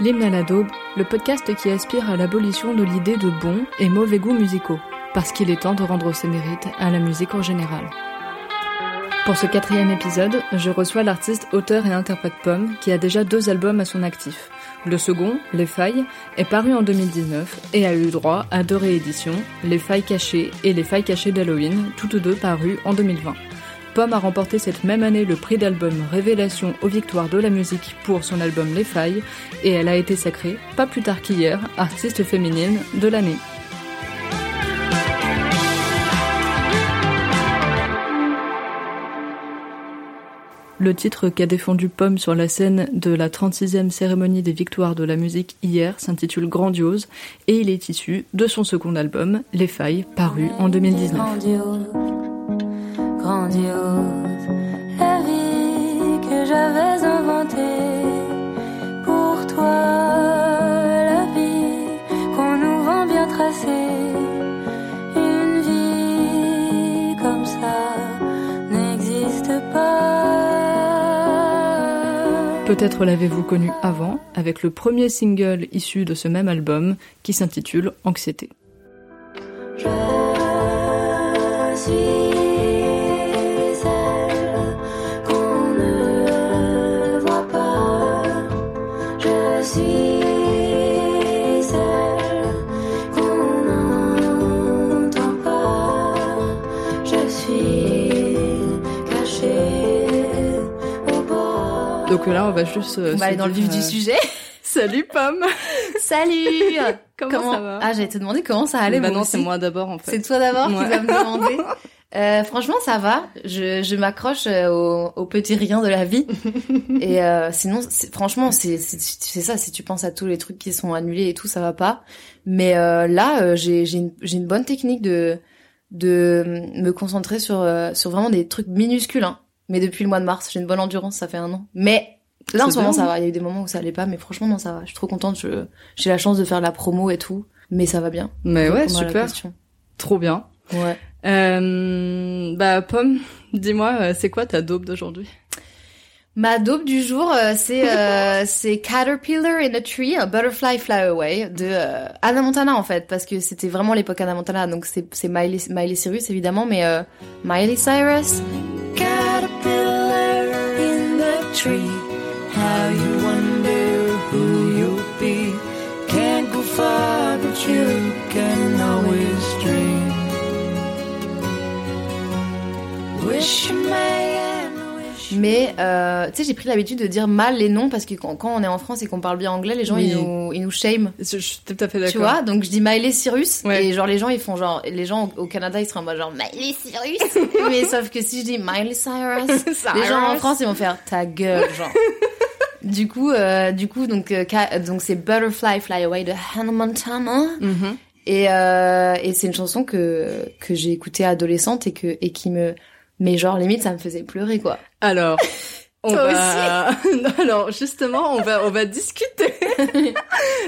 L'hymne à la daube, le podcast qui aspire à l'abolition de l'idée de bons et mauvais goûts musicaux, parce qu'il est temps de rendre ses mérites à la musique en général. Pour ce quatrième épisode, je reçois l'artiste, auteur et interprète Pomme, qui a déjà deux albums à son actif. Le second, Les Failles, est paru en 2019 et a eu droit à deux rééditions, Les Failles cachées et Les Failles cachées d'Halloween, toutes deux parues en 2020. Pomme a remporté cette même année le prix d'album Révélation aux victoires de la musique pour son album Les Failles et elle a été sacrée, pas plus tard qu'hier, artiste féminine de l'année. Le titre qu'a défendu Pomme sur la scène de la 36e cérémonie des victoires de la musique hier s'intitule Grandiose et il est issu de son second album, Les Failles, paru en 2019. Grandiose, la vie que j'avais inventée pour toi, la vie qu'on nous vend bien tracée, une vie comme ça n'existe pas. Peut-être l'avez-vous connu avant, avec le premier single issu de ce même album qui s'intitule Anxiété. Je suis Donc là, on va juste. euh, On va aller dans le vif du euh, sujet. Salut Pomme Salut Comment ça va Ah, j'allais te demander comment ça allait. Bah non, c'est moi d'abord en fait. C'est toi d'abord Ouais. qui vas me demander. Euh, franchement, ça va. Je, je m'accroche euh, au, au petit rien de la vie. et euh, sinon, franchement, c'est c'est c'est ça. Si tu penses à tous les trucs qui sont annulés et tout, ça va pas. Mais euh, là, j'ai j'ai une, j'ai une bonne technique de de me concentrer sur sur vraiment des trucs minuscules. Hein. Mais depuis le mois de mars, j'ai une bonne endurance. Ça fait un an. Mais là, en ce moment, ça va. Il y a eu des moments où ça allait pas, mais franchement, non, ça va. Je suis trop contente. Je j'ai la chance de faire de la promo et tout. Mais ça va bien. Mais ouais, super. Trop bien. Ouais. Euh, bah Pomme, dis-moi, euh, c'est quoi ta daube d'aujourd'hui? Ma daube du jour, euh, c'est euh, c'est Caterpillar in a Tree, a Butterfly Fly Away de euh, Anna Montana en fait, parce que c'était vraiment l'époque Anna Montana, donc c'est c'est Miley, Miley Cyrus évidemment, mais euh, Miley Cyrus. Caterpillar in the tree. How you wonder who you'll be. Can't go far, but you can always dream. Wish Mais euh, tu sais, j'ai pris l'habitude de dire mal les noms parce que quand, quand on est en France et qu'on parle bien anglais, les gens Oui. ils nous ils nous shame. je, je suis tout à fait d'accord. Tu vois, donc je dis Miley Cyrus Ouais. et genre les gens ils font genre les gens au Canada ils seraient en mode genre Miley Cyrus mais sauf que si je dis Miley Cyrus les gens en France ils vont faire ta gueule genre du coup euh, du coup donc euh, donc c'est Butterfly Fly Away de Hannah Montana Mhm. et euh, et c'est une chanson que que j'ai écoutée adolescente et que et qui me mais genre limite ça me faisait pleurer quoi Alors, on Toi va... Alors, justement, on va, on va discuter.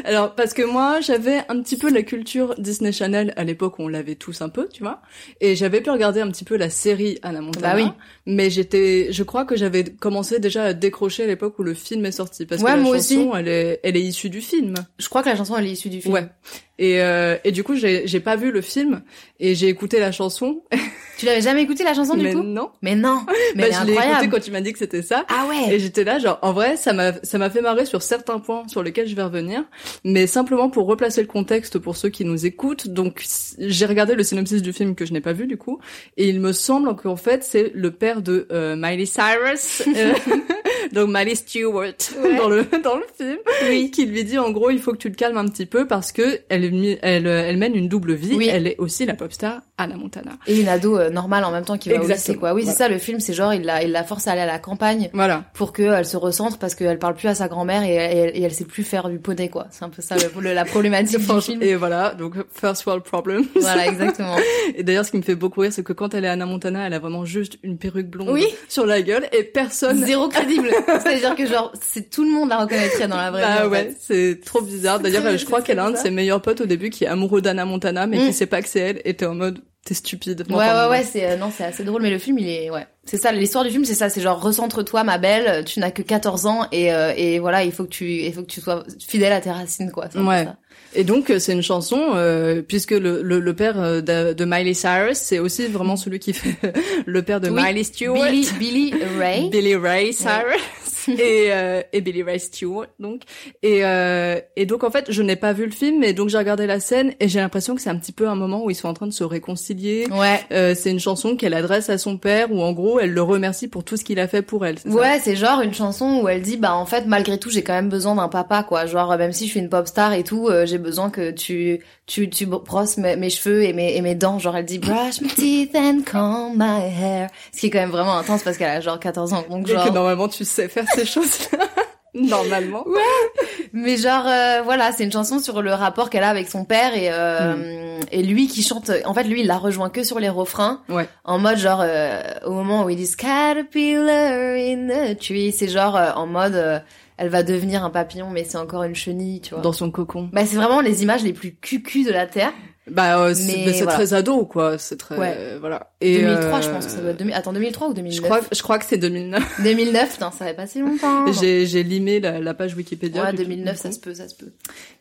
Alors, parce que moi, j'avais un petit peu la culture Disney Channel à l'époque où on l'avait tous un peu, tu vois. Et j'avais pu regarder un petit peu la série Anna Montana. Bah oui. Mais j'étais, je crois que j'avais commencé déjà à décrocher à l'époque où le film est sorti. Parce Ouais, que la moi chanson, aussi. elle est, elle est issue du film. je crois que la chanson elle est issue du film Ouais. Et, euh, et du coup, j'ai, pas vu le film et j'ai écouté la chanson. tu l'avais jamais écouté la chanson du mais coup non. mais non mais Bah, je l'ai écouté quand tu m'as dit que c'était ça. ah ouais Et j'étais là, genre, en vrai, ça m'a, ça m'a fait marrer sur certains points sur lesquels je vais revenir, mais simplement pour replacer le contexte pour ceux qui nous écoutent. Donc, j'ai regardé le synopsis du film que je n'ai pas vu du coup, et il me semble qu'en fait, c'est le père de euh, Miley Cyrus, euh, donc Miley Stewart dans le dans le film, Oui. qui lui dit en gros il faut que tu le calmes un petit peu parce que elle elle elle mène une double vie. Oui. Elle est aussi la pop star Anna Montana. Et une ado euh, normale en même temps qui va au Exactement, lycée, quoi. Oui, c'est ça, le film, c'est genre, il la, il la force à aller à la campagne Voilà. pour qu'elle se recentre parce qu'elle parle plus à sa grand-mère et, et, et elle sait plus faire du poney, quoi. C'est un peu ça, le- la problématique du film. Et voilà, donc first world problem. Voilà, exactement. Et d'ailleurs, ce qui me fait beaucoup rire, c'est que quand elle est Anna Montana, elle a vraiment juste une perruque blonde Oui. sur la gueule et personne. Zéro crédible. C'est-à-dire que genre, c'est tout le monde la reconnaîtrait dans la vraie vie. Bah en ouais, fait. c'est trop bizarre. D'ailleurs, je crois qu'elle a un de ses meilleurs potes au début qui est amoureux d'Anna Montana, mais Mm. qui sait pas que c'est elle, et t'es en mode, t'es stupide. Ouais, ouais, ouais, c'est, euh, non, c'est assez drôle, mais le film, il est, ouais. C'est ça, l'histoire du film, c'est ça, c'est genre, recentre-toi, ma belle, tu n'as que 14 ans, et, euh, et voilà, il faut que tu, il faut que tu sois fidèle à tes racines, quoi. Ouais. ça. Et donc, euh, c'est une chanson, euh, puisque le, le, le père euh, de, de Miley Cyrus, c'est aussi vraiment celui qui fait le père de Oui. Miley Stewart. Billy, Billy Ray. Billy Ray Cyrus et, euh, et Billy Ray Stewart donc et euh, et donc en fait je n'ai pas vu le film mais donc j'ai regardé la scène et j'ai l'impression que c'est un petit peu un moment où ils sont en train de se réconcilier Ouais. euh, c'est une chanson qu'elle adresse à son père où en gros elle le remercie pour tout ce qu'il a fait pour elle Ouais, c'est genre une chanson où elle dit bah en fait malgré tout j'ai quand même besoin d'un papa quoi. Genre même si je suis une pop star et tout, euh, j'ai besoin que tu tu tu brosses mes, mes cheveux et mes et mes dents. Genre elle dit brush my teeth and comb my hair. Ce qui est quand même vraiment intense parce qu'elle a genre 14 ans. Donc et que genre normalement tu sais faire ces choses normalement. Mais genre euh, voilà, c'est une chanson sur le rapport qu'elle a avec son père et euh, et lui qui chante en fait lui il la rejoint que sur les refrains. ouais. En mode genre euh, au moment où ils disent caterpillar in the tree c'est genre euh, en mode euh, elle va devenir un papillon mais c'est encore une chenille tu vois. Dans son cocon. Bah c'est vraiment les images les plus cucu de la terre bah euh, c'est voilà. très ado quoi c'est très Ouais. euh, voilà. Et 2003 je euh, pense que ça doit être 2000 attends 2003 ou 2009 je crois je crois que c'est 2009 2009 putain ça fait pas si longtemps. J'ai j'ai limé la, la page Wikipédia ouais du- 2009 du ça se peut ça se peut.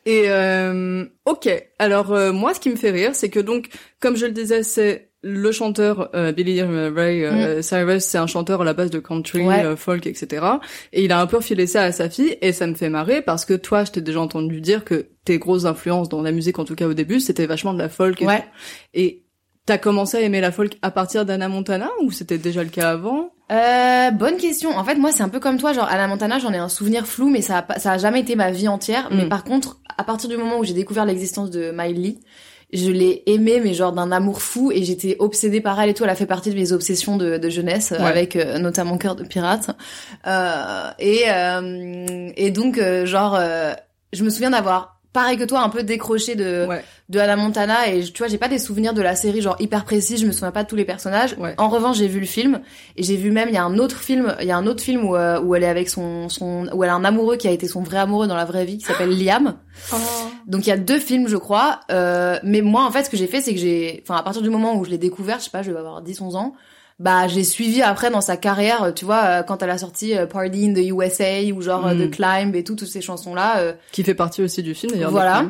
Et euh, ok, alors euh, moi ce qui me fait rire, c'est que donc, comme je le disais, c'est le chanteur euh, Billy Ray euh, Cyrus, c'est un chanteur à la base de country, Mm. Ouais. euh, folk, etc. Et il a un peu refilé ça à sa fille, et ça me fait marrer parce que toi, je t'ai déjà entendu dire que tes grosses influences dans la musique, en tout cas au début, c'était vachement de la folk. Et Ouais. tout. Et t'as commencé à aimer la folk à partir d'Anna Montana ou c'était déjà le cas avant? Euh, bonne question. En fait, moi, c'est un peu comme toi. Genre, Anna Montana, j'en ai un souvenir flou, mais ça a, ça a jamais été ma vie entière. Mais Mm. par contre, à partir du moment où j'ai découvert l'existence de Miley, je l'ai aimée, mais genre d'un amour fou, et j'étais obsédée par elle et tout. Elle a fait partie de mes obsessions de, de jeunesse, Ouais. avec euh, notamment Cœur de pirate. Euh, et euh, et donc, euh, genre, je me souviens d'avoir pareil que toi un peu décroché de Ouais. de Hannah Montana et tu vois j'ai pas des souvenirs de la série genre hyper précis je me souviens pas de tous les personnages Ouais. en revanche j'ai vu le film et j'ai vu même il y a un autre film il y a un autre film où, euh, où elle est avec son son où elle a un amoureux qui a été son vrai amoureux dans la vraie vie qui s'appelle Liam donc il y a deux films je crois euh, mais moi en fait ce que j'ai fait c'est que j'ai enfin à partir du moment où je l'ai découvert je sais pas je vais avoir 10 11 ans bah j'ai suivi après dans sa carrière tu vois euh, quand elle a sorti euh, Party in the USA ou genre euh, Mm. The Climb et tout toutes ces chansons là Qui fait partie aussi du film d'ailleurs. Voilà.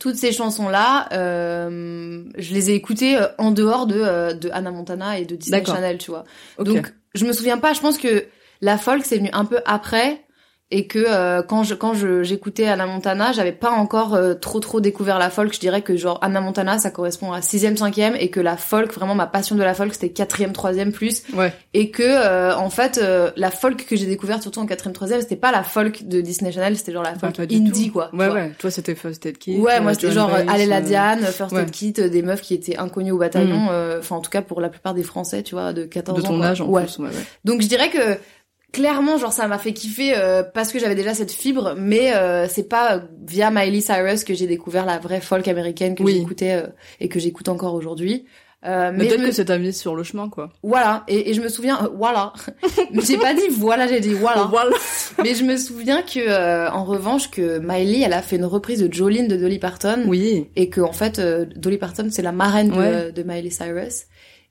toutes ces chansons-là, euh, je les ai écoutées euh, en dehors de, euh, de Hannah Montana et de Disney. Channel, tu vois. Donc, je me souviens pas, je pense que la folk, c'est venu un peu après, et que euh, quand je quand je j'écoutais Hannah Montana, j'avais pas encore euh, trop trop découvert la folk. Je dirais que genre Hannah Montana, ça correspond à sixième, cinquième, et que la folk, vraiment ma passion de la folk, c'était quatrième, troisième plus, Ouais. et que euh, en fait euh, la folk que j'ai découverte surtout en quatrième, troisième, c'était pas la folk de Disney Channel, c'était genre la folk indie quoi. Ouais, ouais. Toi, c'était First Aid Kit. Ouais, euh, moi c'était Joan genre Baez, Aller la euh, Diane, First ouais. Aid Kit, euh, des meufs qui étaient inconnues au bataillon, euh, enfin en tout cas pour la plupart des Français, tu vois, de 14 de ans. ton quoi. âge en ouais. plus. Ouais, ouais. Donc je dirais que clairement genre ça m'a fait kiffer euh, parce que j'avais déjà cette fibre, mais euh, c'est pas via Miley Cyrus que j'ai découvert la vraie folk américaine que Oui. j'écoutais euh, et que j'écoute encore aujourd'hui. Euh, Mais mais peut-être me- que ça t'a mis sur le chemin, quoi. voilà et, et je me souviens euh, voilà j'ai pas dit voilà j'ai dit voilà Voilà. mais je me souviens que euh, en revanche que Miley elle a fait une reprise de Jolene de Dolly Parton Oui. et que en fait euh, Dolly Parton c'est la marraine de, de Miley Cyrus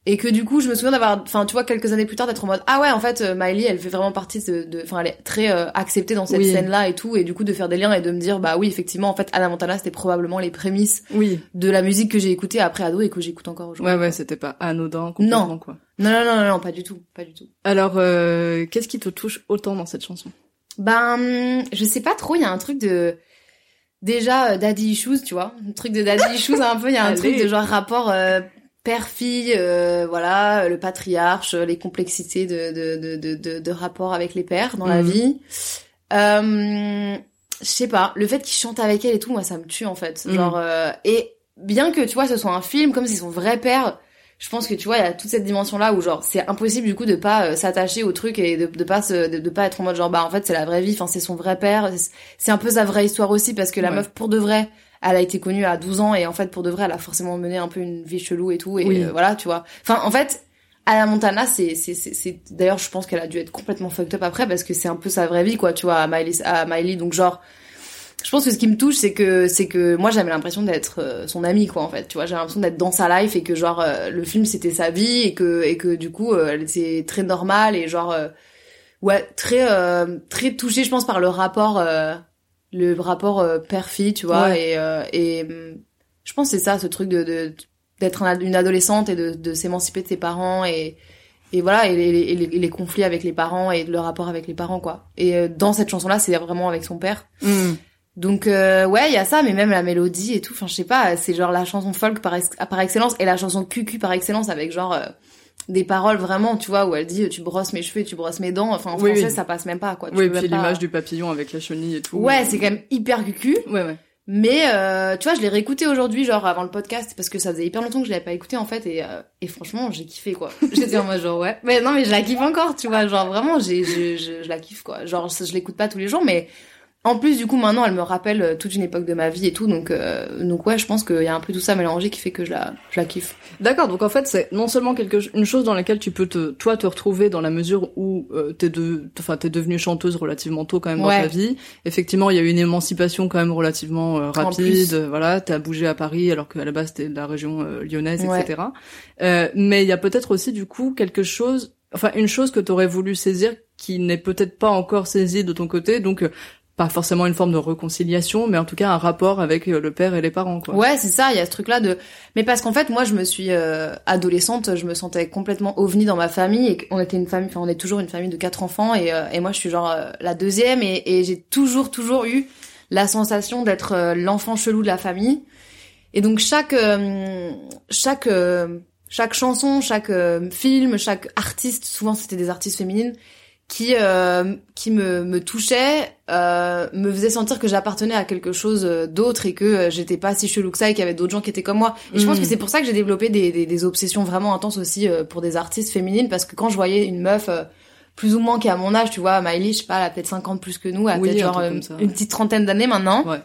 et que du coup je me souviens d'avoir enfin tu vois quelques années plus tard d'être en mode ah ouais en fait euh, Miley elle fait vraiment partie de de- enfin elle est très euh, acceptée dans cette Oui. scène là et tout et du coup de faire des liens et de me dire bah oui effectivement en fait Anna Montana c'était probablement les prémices Oui. de la musique que j'ai écoutée après ado et que j'écoute encore aujourd'hui Ouais, ouais, c'était pas anodin complètement, Non. quoi. non, non non non non pas du tout pas du tout Alors, euh, qu'est-ce qui te touche autant dans cette chanson? Ben, je sais pas trop, il y a un truc de... Déjà, euh, daddy issues, tu vois. Un truc de daddy issues, un peu, il y a un Allez. truc de genre rapport... euh, père-fille, euh, voilà, le patriarche, les complexités de de de de, de, de rapport avec les pères dans la Mhm. vie. Euh, je sais pas, le fait qu'il chante avec elle et tout, moi ça me tue en fait. Mhm. Genre euh, et bien que tu vois ce soit un film comme c'est son vrai père, je pense que tu vois il y a toute cette dimension là où genre c'est impossible du coup de pas euh, s'attacher au truc et de, de pas se, de, de pas être en mode genre bah en fait c'est la vraie vie, enfin c'est son vrai père, c'est- c'est un peu sa vraie histoire aussi parce que la Ouais. meuf pour de vrai elle a été connue à 12 ans et en fait pour de vrai elle a forcément mené un peu une vie chelou et tout et Oui. euh, voilà tu vois. Enfin en fait Anna Montana, c'est, c'est, c'est, d'ailleurs, je pense qu'elle a dû être complètement fucked up après parce que c'est un peu sa vraie vie, quoi, tu vois, à Miley, à Miley. Donc, genre, je pense que ce qui me touche, c'est que, c'est que moi, j'avais l'impression d'être euh, son amie, quoi, en fait, tu vois, j'ai l'impression d'être dans sa life et que, genre, euh, le film, c'était sa vie et que, et que, du coup, elle était très normale et, genre, ouais, très, euh, très touchée, je pense, par le rapport, euh, le rapport euh, père-fille, tu vois, Ouais. et, euh, et, hum, je pense que c'est ça, ce truc de, de d'être une adolescente et de, de s'émanciper de ses parents et et voilà et les, et les, et les conflits avec les parents et le rapport avec les parents quoi et euh, dans cette chanson là c'est vraiment avec son père Mm. donc euh, ouais il y a ça mais même la mélodie et tout enfin je sais pas c'est genre la chanson folk par, ex- par excellence et la chanson cucu par excellence avec genre euh, des paroles vraiment tu vois où elle dit tu brosses mes cheveux tu brosses mes dents enfin en Oui, français oui. ça passe même pas quoi Tu Oui, puis pas- l'image du papillon avec la chenille et tout. ouais c'est quand même hyper cucu Ouais, ouais. mais euh, tu vois, je l'ai réécouté aujourd'hui, genre avant le podcast, parce que ça faisait hyper longtemps que je l'avais pas écouté en fait, et, euh, et franchement, j'ai kiffé quoi. J'étais en mode genre ouais, mais non, mais je la kiffe encore, tu vois, genre vraiment, j'ai, je, je, je la kiffe quoi. Genre, je, je l'écoute pas tous les jours, mais en plus du coup maintenant, elle me rappelle euh, toute une époque de ma vie et tout, donc euh, donc ouais, je pense qu'il y a un peu tout ça mélangé qui fait que je la, je la kiffe. D'accord, donc en fait c'est non seulement quelque une chose dans laquelle tu peux te toi te retrouver dans la mesure où euh, t'es de enfin t'es devenue chanteuse relativement tôt quand même Ouais. dans ta vie. Effectivement, il y a eu une émancipation quand même relativement euh, rapide. voilà, t'as bougé à Paris alors qu'à la base t'es de la région euh, lyonnaise, Ouais. etc. Euh, mais il y a peut-être aussi du coup quelque chose, enfin une chose que t'aurais voulu saisir qui n'est peut-être pas encore saisie de ton côté, donc euh, pas forcément une forme de réconciliation, mais en tout cas un rapport avec euh, le père et les parents, quoi. Ouais, c'est ça, il y a ce truc là de mais parce qu'en fait, moi je me suis euh, adolescente, je me sentais complètement ovni dans ma famille et on était une famille enfin on est toujours une famille de quatre enfants et euh, et moi je suis genre euh, la deuxième et et j'ai toujours toujours eu la sensation d'être euh, l'enfant chelou de la famille. Et donc chaque euh, chaque chaque chanson, chaque film, chaque artiste, souvent c'était des artistes féminines qui euh, qui me me touchait, euh, me faisait sentir que j'appartenais à quelque chose euh, d'autre et que euh, j'étais pas si chelou que ça et qu'il y avait d'autres gens qui étaient comme moi. Et je pense que c'est pour ça que j'ai développé des, des des obsessions vraiment intenses aussi euh, pour des artistes féminines parce que quand je voyais une meuf plus ou moins qui a mon âge, tu vois, Miley, je sais pas, elle a peut-être 50 plus que nous, elle a Oui, peut-être genre une petite trentaine d'années maintenant Ouais.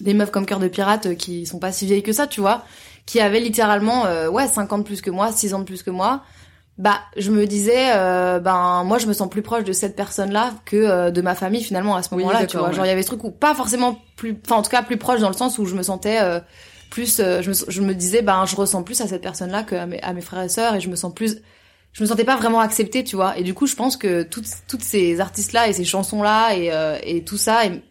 des meufs comme Cœur de Pirate qui sont pas si vieilles que ça, tu vois, qui avaient littéralement euh, ouais 50 plus que moi, 6 ans de plus que moi. Bah, je me disais euh, ben moi je me sens plus proche de cette personne-là que euh, de ma famille finalement à ce Oui, moment-là, tu vois. ouais. Genre il y avait ce truc où pas forcément plus enfin en tout cas plus proche dans le sens où je me sentais euh, plus euh, je, me, je me disais ben je ressens plus à cette personne-là que à mes, à mes frères et sœurs et je me sens plus je me sentais pas vraiment acceptée, tu vois. Et du coup, je pense que toutes toutes ces artistes-là et ces chansons-là et euh, et tout ça et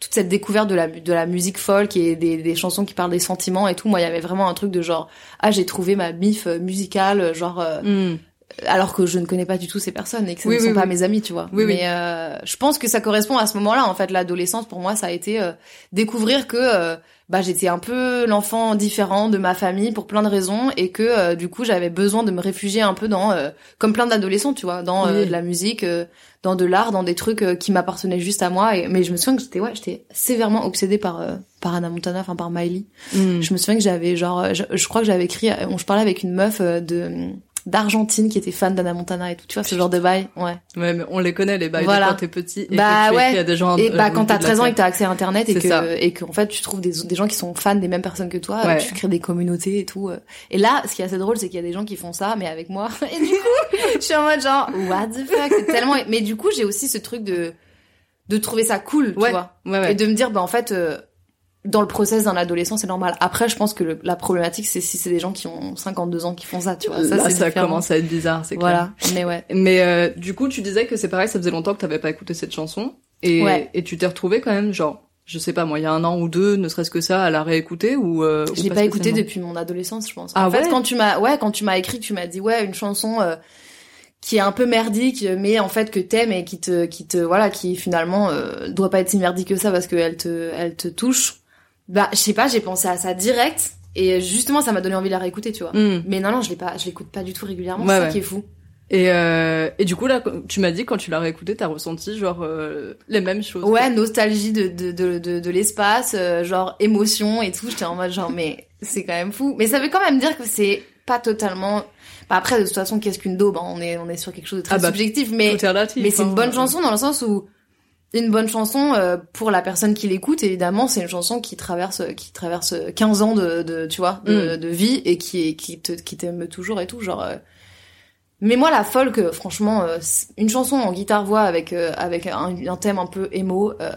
toute cette découverte de la de la musique folk et des chansons qui parlent des sentiments et tout, moi, il y avait vraiment un truc de genre ah, j'ai trouvé ma bif euh, musicale, genre euh, Mm. Alors que je ne connais pas du tout ces personnes et que ce Oui, ne oui, sont pas mes amis, tu vois. Oui, oui. Mais euh, je pense que ça correspond à ce moment-là, en fait, l'adolescence pour moi, ça a été euh, découvrir que euh, bah j'étais un peu l'enfant différent de ma famille pour plein de raisons et que euh, du coup j'avais besoin de me réfugier un peu dans euh, comme plein d'adolescents, tu vois, dans de la musique, euh, dans de l'art, dans des trucs qui m'appartenaient juste à moi. Et, mais je me souviens que j'étais ouais, j'étais sévèrement obsédée par euh, par Anna Montana, enfin par Miley. Mm. Je me souviens que j'avais genre, je, je crois que j'avais écrit, on, je parlais avec une meuf de d'Argentine qui était fan d'Anna Montana et tout, tu vois, ce genre de bail, ouais. Ouais, mais on les connaît les bails Voilà. de quand t'es petit et Bah que tu ouais. écris à des gens Et euh, bah au quand t'as de la 13 ans et que t'as accès à internet et que ça. et que en fait tu trouves des des gens qui sont fans des mêmes personnes que toi, Ouais. tu crées des communautés et tout. euh. Et là, ce qui est assez drôle, c'est qu'il y a des gens qui font ça, mais avec moi. Et du coup, je suis en mode genre what the fuck, c'est tellement. Mais du coup, j'ai aussi ce truc de de trouver ça cool, tu Ouais, vois, ouais, ouais. et de me dire bah en fait. euh, dans le process d'un adolescent, c'est normal. Après, je pense que le- la problématique, c'est si c'est des gens qui ont 52 ans qui font ça, tu vois. Ça, Là, ça différent. commence à être bizarre, c'est clair. Voilà. Mais ouais. Mais euh, du coup, tu disais que c'est pareil, ça faisait longtemps que t'avais pas écouté cette chanson, et, Ouais. et tu t'es retrouvé quand même, genre, je sais pas moi, il y a un an ou deux, ne serait-ce que ça, à la réécouter ou euh, Je l'ai pas écouté spécialement depuis mon adolescence, je pense. Ah en fait, quand tu m'as, ouais, quand tu m'as écrit, tu m'as dit, ouais, une chanson euh, qui est un peu merdique, mais en fait que t'aimes et qui te, qui te, voilà, qui finalement euh, doit pas être si merdique que ça parce qu'elle te, elle te touche. Bah, je sais pas, j'ai pensé à ça direct. Et justement, ça m'a donné envie de la réécouter, tu vois. Mm. Mais non, non, je l'ai pas, je l'écoute pas du tout régulièrement. Ouais, c'est ça ouais. qui est fou. Et, euh, et du coup, là, tu m'as dit, quand tu l'as réécouté, t'as ressenti, genre, euh, les mêmes choses. Ouais, nostalgie de de de de, de l'espace, euh, genre émotion et tout. J'étais en mode genre mais c'est quand même fou. Mais ça veut quand même dire que c'est pas totalement. Bah après, de toute façon, qu'est-ce qu'une daube hein On est on est sur quelque chose de très Ah bah, subjectif, mais relatif, mais c'est hein. une bonne chanson dans le sens où une bonne chanson euh, pour la personne qui l'écoute évidemment c'est une chanson qui traverse qui traverse 15 ans de, de tu vois de, Mm. de vie et qui est qui te qui t'aime toujours et tout genre euh. mais moi la folk euh, franchement euh, une chanson en guitare voix avec euh, avec un, un thème un peu émo euh,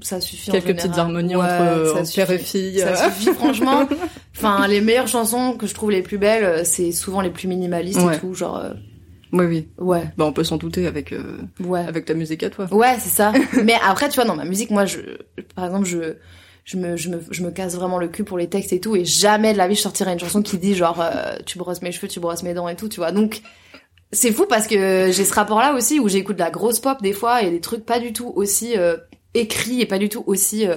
ça suffit Quelques petites harmonies Ouais, entre, ça père et fille. ça suffit franchement enfin les meilleures chansons que je trouve les plus belles c'est souvent les plus minimalistes Ouais. et tout genre euh, Oui, oui. ouais Bah, on peut s'en douter avec, euh, ouais avec ta musique à toi. Ouais, c'est ça. Mais après, tu vois, dans ma musique, moi, je, par exemple, je, je me, je me, je me casse vraiment le cul pour les textes et tout, et jamais de la vie je sortirais une chanson qui dit genre, euh, tu brosses mes cheveux, tu brosses mes dents et tout, tu vois. Donc, c'est fou parce que j'ai ce rapport-là aussi où j'écoute de la grosse pop des fois et des trucs pas du tout aussi euh, écrits et pas du tout aussi euh,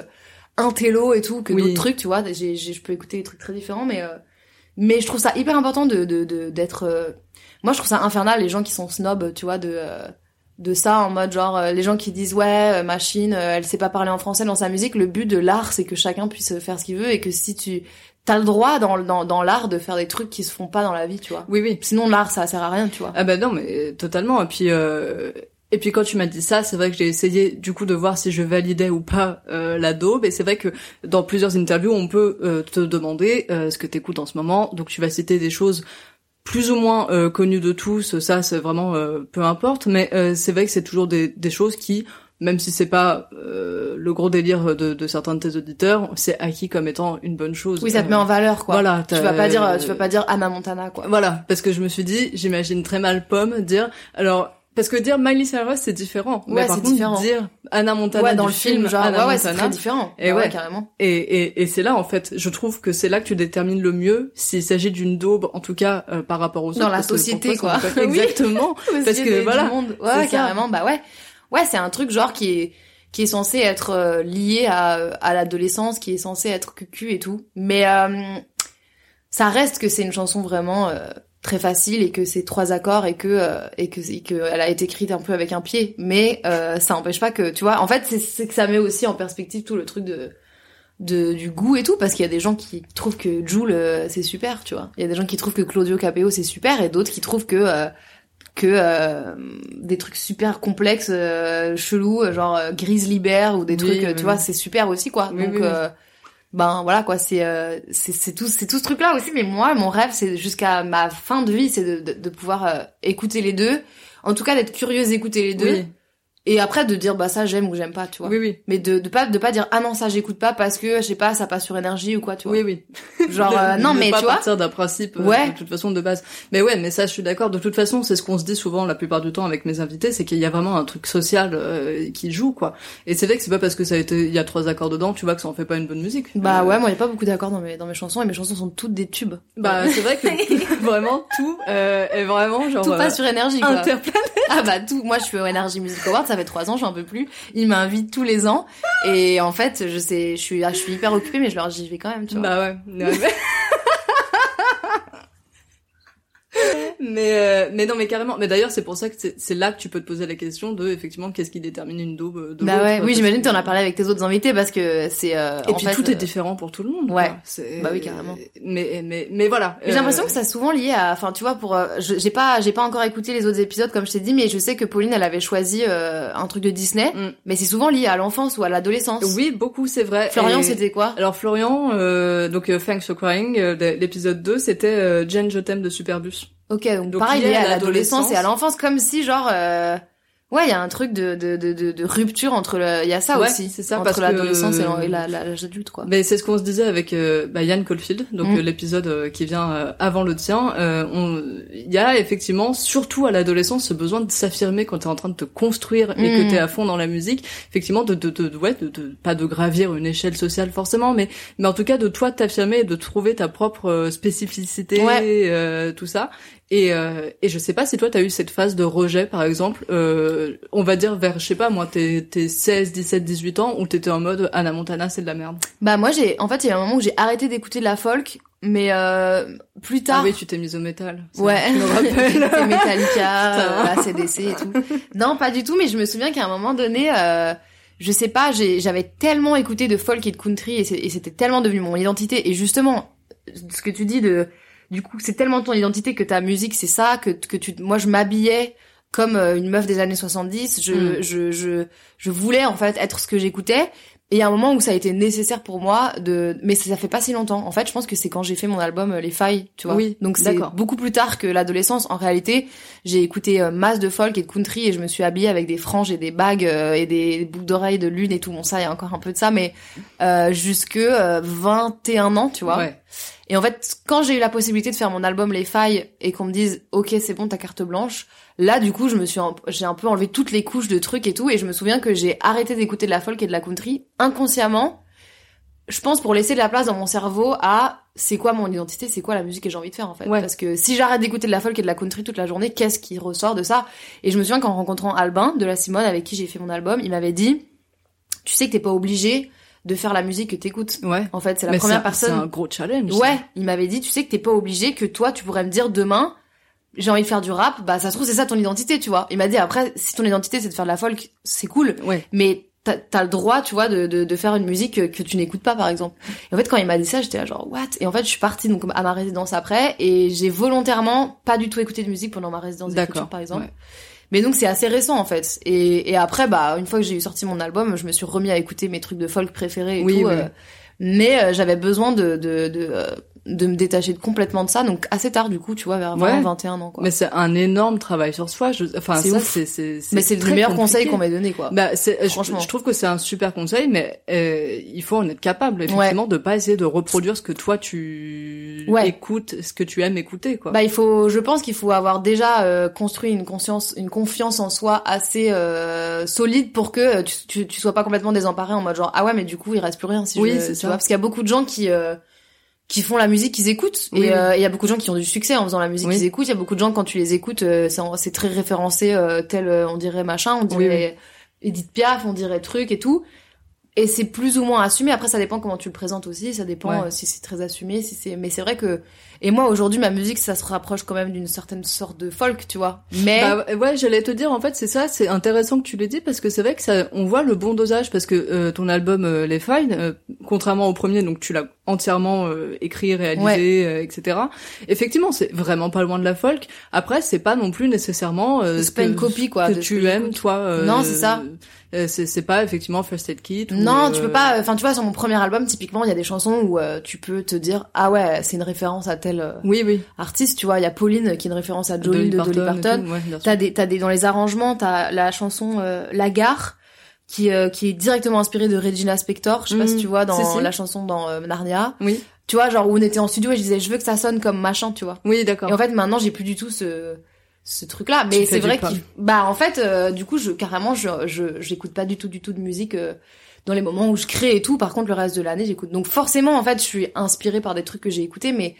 intello et tout que Oui. d'autres trucs, tu vois. J'ai, j'ai, je peux écouter des trucs très différents, mais, euh, mais je trouve ça hyper important de, de, de- d'être, euh, moi, je trouve ça infernal les gens qui sont snobs, tu vois, de, euh, de ça en mode genre euh, les gens qui disent ouais euh, machine elle sait pas parler en français dans sa musique le but de l'art c'est que chacun puisse faire ce qu'il veut et que si tu t'as le droit dans dans, dans l'art de faire des trucs qui se font pas dans la vie tu vois Oui, oui. sinon l'art ça sert à rien tu vois Ah bah non, mais totalement. Et puis, euh, et puis quand tu m'as dit ça, c'est vrai que j'ai essayé du coup de voir si je validais ou pas euh, la daube. Et c'est vrai que dans plusieurs interviews, on peut euh, te demander euh, ce que t'écoutes en ce moment. Donc tu vas citer des choses plus ou moins euh, connues de tous. Ça, c'est vraiment euh, peu importe. Mais euh, c'est vrai que c'est toujours des, des choses qui même si c'est pas euh, le gros délire de, de certains de tes auditeurs, c'est acquis comme étant une bonne chose. oui ça te Euh, met en valeur quoi Voilà, tu vas pas dire tu vas pas dire Anna Montana quoi Voilà, parce que je me suis dit, j'imagine très mal Pomme dire, alors, parce que dire Miley Cyrus c'est différent, mais Ouais, par c'est contre différent. dire Anna Montana ouais dans du le film genre Anna ouais ouais c'est très différent Et ouais. carrément et, et, et c'est là en fait, je trouve que c'est là que tu détermines le mieux s'il s'agit d'une daube, en tout cas euh, par rapport aux Dans autres. la que pour société, quoi. Oui. Exactement. Parce que, voilà, monde. ouais carrément bah ouais ouais c'est un truc genre qui est qui est censé être euh, lié à à l'adolescence qui est censé être cucu et tout mais euh, ça reste que c'est une chanson vraiment euh, très facile et que c'est trois accords et que euh, et que et que elle a été écrite un peu avec un pied. Mais euh, ça empêche pas que tu vois en fait c'est que ça met aussi en perspective tout le truc de de du goût et tout parce qu'il y a des gens qui trouvent que Joule euh, c'est super tu vois. Il y a des gens qui trouvent que Claudio Capeo c'est super et d'autres qui trouvent que euh, que euh, des trucs super complexes euh, chelous genre Grizzly Bear ou des Oui, trucs oui, tu vois c'est super aussi quoi. Donc euh, ben voilà quoi c'est euh, c'est tout c'est tout ce truc là aussi mais moi mon rêve c'est jusqu'à ma fin de vie c'est de, de, pouvoir euh, écouter les deux. En tout cas d'être curieuse d'écouter les deux et après de dire bah ça j'aime ou j'aime pas tu vois oui, oui. mais de, de pas de pas dire ah non ça j'écoute pas parce que je sais pas ça passe sur énergie ou quoi tu vois Oui, oui. genre euh, non mais pas tu vois partir d'un principe euh, Ouais. de toute façon de base. Mais ouais, mais ça je suis d'accord. De toute façon, c'est ce qu'on se dit souvent la plupart du temps avec mes invités, c'est qu'il y a vraiment un truc social euh, qui joue quoi. Et c'est vrai que c'est pas parce que ça a été il y a trois accords dedans, tu vois que ça en fait pas une bonne musique. bah Euh, ouais moi y a pas beaucoup d'accords dans mes dans mes chansons et mes chansons sont toutes des tubes Bah c'est vrai que vraiment tout euh, est vraiment genre tout passe sur énergie quoi ah bah tout moi je suis au Music Award ça fait trois ans je un peu plus. Ils m'invitent tous les ans. Et en fait je sais je suis je suis hyper occupée mais je leur dis j'y vais quand même tu vois. Bah ouais. ouais, mais- mais euh, mais non mais carrément mais d'ailleurs c'est pour ça que c'est là que tu peux te poser la question de effectivement qu'est-ce qui détermine une daube euh, de bah ouais quoi, oui j'imagine que- tu en as parlé avec tes autres invités parce que c'est euh, et en puis fait, tout euh, est différent pour tout le monde ouais. Bah oui, carrément. mais mais mais voilà J'ai Euh, l'impression que c'est souvent lié à, enfin, tu vois, pour, euh, j'ai pas, j'ai pas encore écouté les autres épisodes comme je t'ai dit, mais je sais que Pauline, elle avait choisi euh, un truc de Disney, Mm. mais c'est souvent lié à l'enfance ou à l'adolescence. oui beaucoup c'est vrai Florian, Et- c'était quoi? Alors Florian euh, donc euh, Thanks for Crying euh, l'épisode 2 c'était euh, Jen je t'aime de Superbus Ok, donc, Donc, pareil, lié à l'adolescence et à l'enfance, comme si genre, euh, ouais, il y a un truc de de, de, de, rupture entre le, il y a ça Ouais, aussi, c'est ça, entre que- l'adolescence et l'âge adulte, quoi. Mais c'est ce qu'on se disait avec euh, bah, Yann Caulfield, donc Mm. euh, l'épisode euh, qui vient euh, avant le tien. Euh, on- Il y a effectivement, surtout à l'adolescence, ce besoin de s'affirmer quand t'es en train de te construire et Mm. que t'es à fond dans la musique. Effectivement, de, de, de, ouais, de, de- pas de gravir une échelle sociale forcément, mais mais en tout cas de toi t'affirmer et de trouver ta propre spécificité, Ouais. euh, tout ça. Et, euh, et je sais pas si toi t'as eu cette phase de rejet par exemple, euh, on va dire vers je sais pas moi tes, tes 16, 17, 18 ans où t'étais en mode Anna Montana c'est de la merde? Bah moi j'ai, en fait, il y a un moment où j'ai arrêté d'écouter de la folk mais euh, plus tard. Ah oui, tu t'es mise au métal. Ouais, Tu c'était Metallica, Putain. euh, la CDC et tout. Non, pas du tout, mais je me souviens qu'à un moment donné, euh, je sais pas, j'avais tellement écouté de folk et de country et c'était tellement devenu mon identité. Et justement, ce que tu dis de, du coup, c'est tellement ton identité que ta musique c'est ça, que que tu, moi je m'habillais comme euh, une meuf des années 70. Je, Mm. je, je, je voulais en fait être ce que j'écoutais. Et il y a un moment où ça a été nécessaire pour moi de, mais ça fait pas si longtemps. En fait, je pense que c'est quand j'ai fait mon album euh, Les Failles, tu vois. Oui, Donc c'est beaucoup plus tard que l'adolescence. En réalité, j'ai écouté euh, masse de folk et de country et je me suis habillée avec des franges et des bagues et des boucles d'oreilles de lune et tout. Bon, ça, il y a encore un peu de ça, mais euh, jusque euh, 21 ans, tu vois. Ouais. Et en fait, quand j'ai eu la possibilité de faire mon album Les Failles et qu'on me dise OK, c'est bon, ta carte blanche, là du coup, je me suis j'ai un peu enlevé toutes les couches de trucs et tout et je me souviens que j'ai arrêté d'écouter de la folk et de la country inconsciemment. Je pense pour laisser de la place dans mon cerveau à c'est quoi mon identité, c'est quoi la musique que j'ai envie de faire en fait. Ouais. Parce que si j'arrête d'écouter de la folk et de la country toute la journée, qu'est-ce qui ressort de ça? Et je me souviens qu'en rencontrant Albin de la Simone avec qui j'ai fait mon album, il m'avait dit tu sais que t'es pas obligé de faire la musique que t'écoutes. Ouais. En fait, c'est la Mais première personne. C'est un gros challenge. Ouais, il m'avait dit, tu sais que t'es pas obligé, que toi, tu pourrais me dire demain, j'ai envie de faire du rap, bah ça se trouve c'est ça ton identité, tu vois. Il m'a dit après, si ton identité c'est de faire de la folk, c'est cool. Ouais. mais t'as as le droit, tu vois, de, de, de faire une musique que, que tu n'écoutes pas, par exemple. Et en fait, quand il m'a dit ça, j'étais là genre what? Et en fait, je suis partie donc à ma résidence après, et j'ai volontairement pas du tout écouté de musique pendant ma résidence d'écriture, par exemple. Ouais. Mais donc c'est assez récent en fait. Et, et après, bah une fois que j'ai eu sorti mon album, je me suis remis à écouter mes trucs de folk préférés et Oui, tout. oui. euh, mais euh, j'avais besoin de de, de, euh, de me détacher complètement de ça, donc assez tard du coup, tu vois, vers 20, Ouais. 21 ans quoi. Mais c'est un énorme travail sur soi. Je... Enfin, C'est ça, c'est c'est Mais c'est le meilleur compliqué. conseil qu'on m'ait donné quoi. Bah, c'est, Franchement. Je, trouve que c'est un super conseil, mais euh, il faut en être capable, effectivement, de pas essayer de reproduire ce que toi tu Ouais. écoutes, ce que tu aimes écouter, quoi. Bah il faut, je pense qu'il faut avoir déjà euh, construit une conscience, une confiance en soi assez euh, solide pour que tu, tu, tu sois pas complètement désemparé en mode genre ah ouais mais du coup il reste plus rien si Oui, je, tu ça. Vois parce qu'il y a beaucoup de gens qui euh, qui font la musique qu'ils écoutent. Oui, et oui. euh, il y a beaucoup de gens qui ont du succès en faisant la musique Oui. qu'ils écoutent. Il y a beaucoup de gens quand tu les écoutes euh, c'est très référencé euh, tel on dirait machin. On Oui, dirait Edith Piaf on dirait truc et tout. Et c'est plus ou moins assumé. Après ça dépend comment tu le présentes aussi. Ça dépend Ouais. si c'est très assumé si c'est mais c'est vrai que et moi aujourd'hui ma musique ça se rapproche quand même d'une certaine sorte de folk tu vois mais Bah ouais, j'allais te dire en fait c'est ça, c'est intéressant que tu l'aies dit parce que c'est vrai que ça, on voit le bon dosage parce que euh, ton album euh, Les Fine, euh, contrairement au premier, donc tu l'as entièrement euh, écrit, réalisé, euh, etc. Effectivement, c'est vraiment pas loin de la folk. Après, c'est pas non plus nécessairement euh, C'est ce pas une copie, quoi, que de tu aimes toi. euh, Non, c'est ça. Euh, c'est c'est pas effectivement First Aid Kit. ou, non tu euh, peux pas enfin tu vois sur mon premier album typiquement il y a des chansons où euh, tu peux te dire ah ouais c'est une référence à tel euh, Oui, oui. artiste tu vois il y a Pauline qui est une référence à Jolene de Dolly Parton ouais. T'as des, t'as des, dans les arrangements, t'as la chanson euh, La Gare, qui, euh, qui est directement inspirée de Regina Spektor. Je sais pas Mm. si tu vois dans Si, si. la chanson dans euh, Narnia. Oui, Tu vois, genre où on était en studio et je disais, je veux que ça sonne comme machin, tu vois. oui, d'accord. Et en fait, maintenant, j'ai plus du tout ce, ce truc-là. Tu Mais c'est vrai qu'il, bah, en fait, euh, du coup, je, carrément, je, je, j'écoute pas du tout, du tout de musique, euh, dans les moments où je crée et tout. Par contre, le reste de l'année, j'écoute. Donc, forcément, en fait, je suis inspirée par des trucs que j'ai écoutés, mais,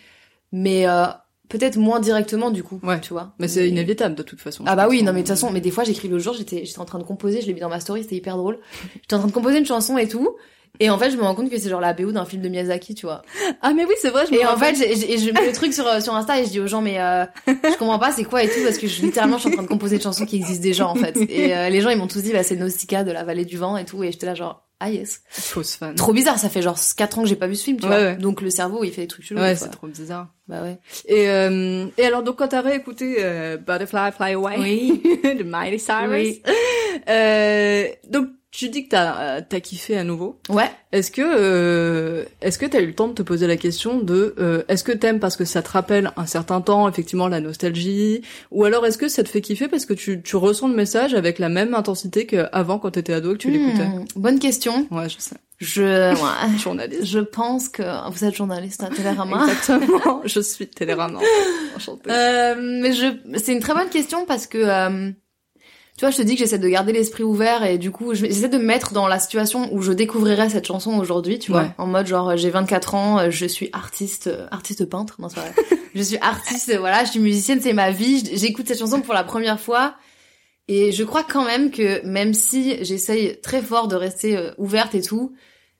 mais, euh, peut-être moins directement, du coup. Ouais. Tu vois. mais c'est inévitable de toute façon. Ah bah oui, non hein. mais de toute façon, mais des fois j'écris le jour, j'étais j'étais en train de composer, je l'ai mis dans ma story, c'était hyper drôle. J'étais en train de composer une chanson et tout, et en fait je me rends compte que c'est genre la BO d'un film de Miyazaki, tu vois. Ah mais oui, c'est vrai. Je me Et en fait, j'ai- je mets le truc sur sur Insta et je dis aux gens mais euh, je comprends pas c'est quoi et tout parce que je littéralement je suis en train de composer une chanson qui existe déjà en fait. Et euh, les gens ils m'ont tous dit bah c'est Nausicaa de la vallée du vent et tout et j'étais là genre ah yes. fausse fan. Trop bizarre, ça fait genre 4 ans que j'ai pas vu ce film, tu Ouais, vois. ouais. Donc le cerveau il fait des trucs chelous. Ouais, des c'est trop bizarre. Bah ouais. Et, euh, et alors, donc, quand t'as réécouté euh, Butterfly Fly Away Oui. de Miley Cyrus, Oui. euh, donc tu dis que t'as euh, t'as kiffé à nouveau. Ouais. Est-ce que euh, est-ce que t'as eu le temps de te poser la question de euh, est-ce que t'aimes parce que ça te rappelle un certain temps, effectivement la nostalgie, ou alors est-ce que ça te fait kiffer parce que tu tu ressens le message avec la même intensité qu'avant quand t'étais ado et que tu l'écoutais? Hmm, bonne question. Ouais, je sais. Je ouais. Journaliste. Je pense que vous êtes journaliste à Télérama. Exactement. je suis Télérama. Enchantée. Euh, mais je, c'est une très bonne question parce que, euh, tu vois, je te dis que j'essaie de garder l'esprit ouvert et du coup, je- j'essaie de me mettre dans la situation où je découvrirais cette chanson aujourd'hui, tu vois, Ouais. en mode genre j'ai 24 ans, euh, je suis artiste, euh, artiste peintre, non c'est vrai. je suis artiste, voilà, je suis musicienne, c'est ma vie. J'écoute cette chanson pour la première fois. Et je crois quand même que même si j'essaye très fort de rester euh, ouverte et tout,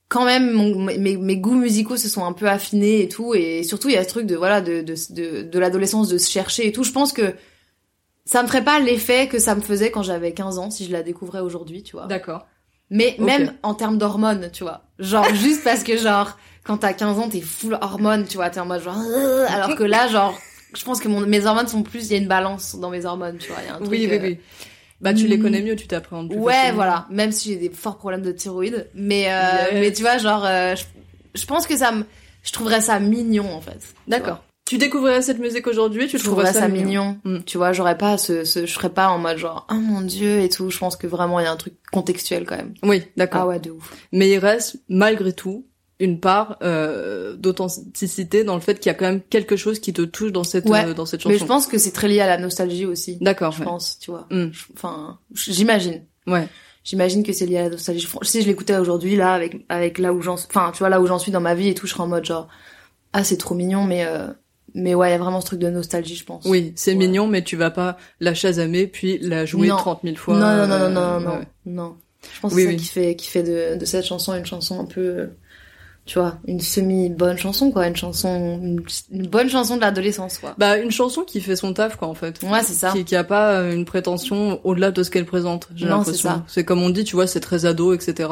quand même mon, mes, mes goûts musicaux se sont un peu affinés et tout et surtout il y a ce truc de voilà de de de, de l'adolescence de se chercher et tout je pense que ça me ferait pas l'effet que ça me faisait quand j'avais 15 ans si je la découvrais aujourd'hui tu vois D'accord. mais même en termes d'hormones tu vois genre juste parce que genre quand t'as 15 ans t'es full hormones tu vois t'es en mode genre euh, alors que là genre je pense que mon, mes hormones sont plus il y a une balance dans mes hormones tu vois il y a un truc, Oui, oui, euh, oui. Bah, tu les hmm. connais mieux, tu t'appréhendes plus Ouais, facilement. voilà. Même si j'ai des forts problèmes de thyroïde, mais euh, Yes. mais tu vois, genre, euh, je, je pense que ça me, je trouverais ça mignon en fait. D'accord. Tu découvrirais cette musique aujourd'hui, tu. Je trouverais ça mignon. Mm. Tu vois, j'aurais pas ce, ce, je serais pas en mode genre, oh mon dieu et tout. Je pense que vraiment il y a un truc contextuel quand même. Oui, d'accord. Ah ouais, de ouf. Mais il reste, malgré tout, une part euh, d'authenticité dans le fait qu'il y a quand même quelque chose qui te touche dans cette, Ouais. euh, dans cette chanson. Mais je pense que c'est très lié à la nostalgie aussi. D'accord, Je ouais. pense, tu vois. Mm. Enfin, j'imagine. Ouais. J'imagine que c'est lié à la nostalgie. Si je l'écoutais aujourd'hui, là, avec, avec là où j'en, enfin, tu vois, là où j'en suis dans ma vie et tout, je serais en mode genre, ah, c'est trop mignon, mais, euh, mais ouais, il y a vraiment ce truc de nostalgie, je pense. Oui, c'est Ouais. mignon, mais tu vas pas la chasamer puis la jouer Non. 30 000 fois. non, non, non, non, euh, non, non, ouais. non. Je pense que Oui, c'est ça oui. qui fait, qui fait de, de cette chanson une chanson un peu, euh, tu vois, une semi-bonne chanson, quoi, une chanson, une, une bonne chanson de l'adolescence, quoi. Bah, une chanson qui fait son taf, quoi, en fait. Ouais, c'est ça. Qui, qui a pas euh, une prétention au-delà de ce qu'elle présente, j'ai l'impression. c'est ça. C'est comme on dit, tu vois, c'est très ado, etc.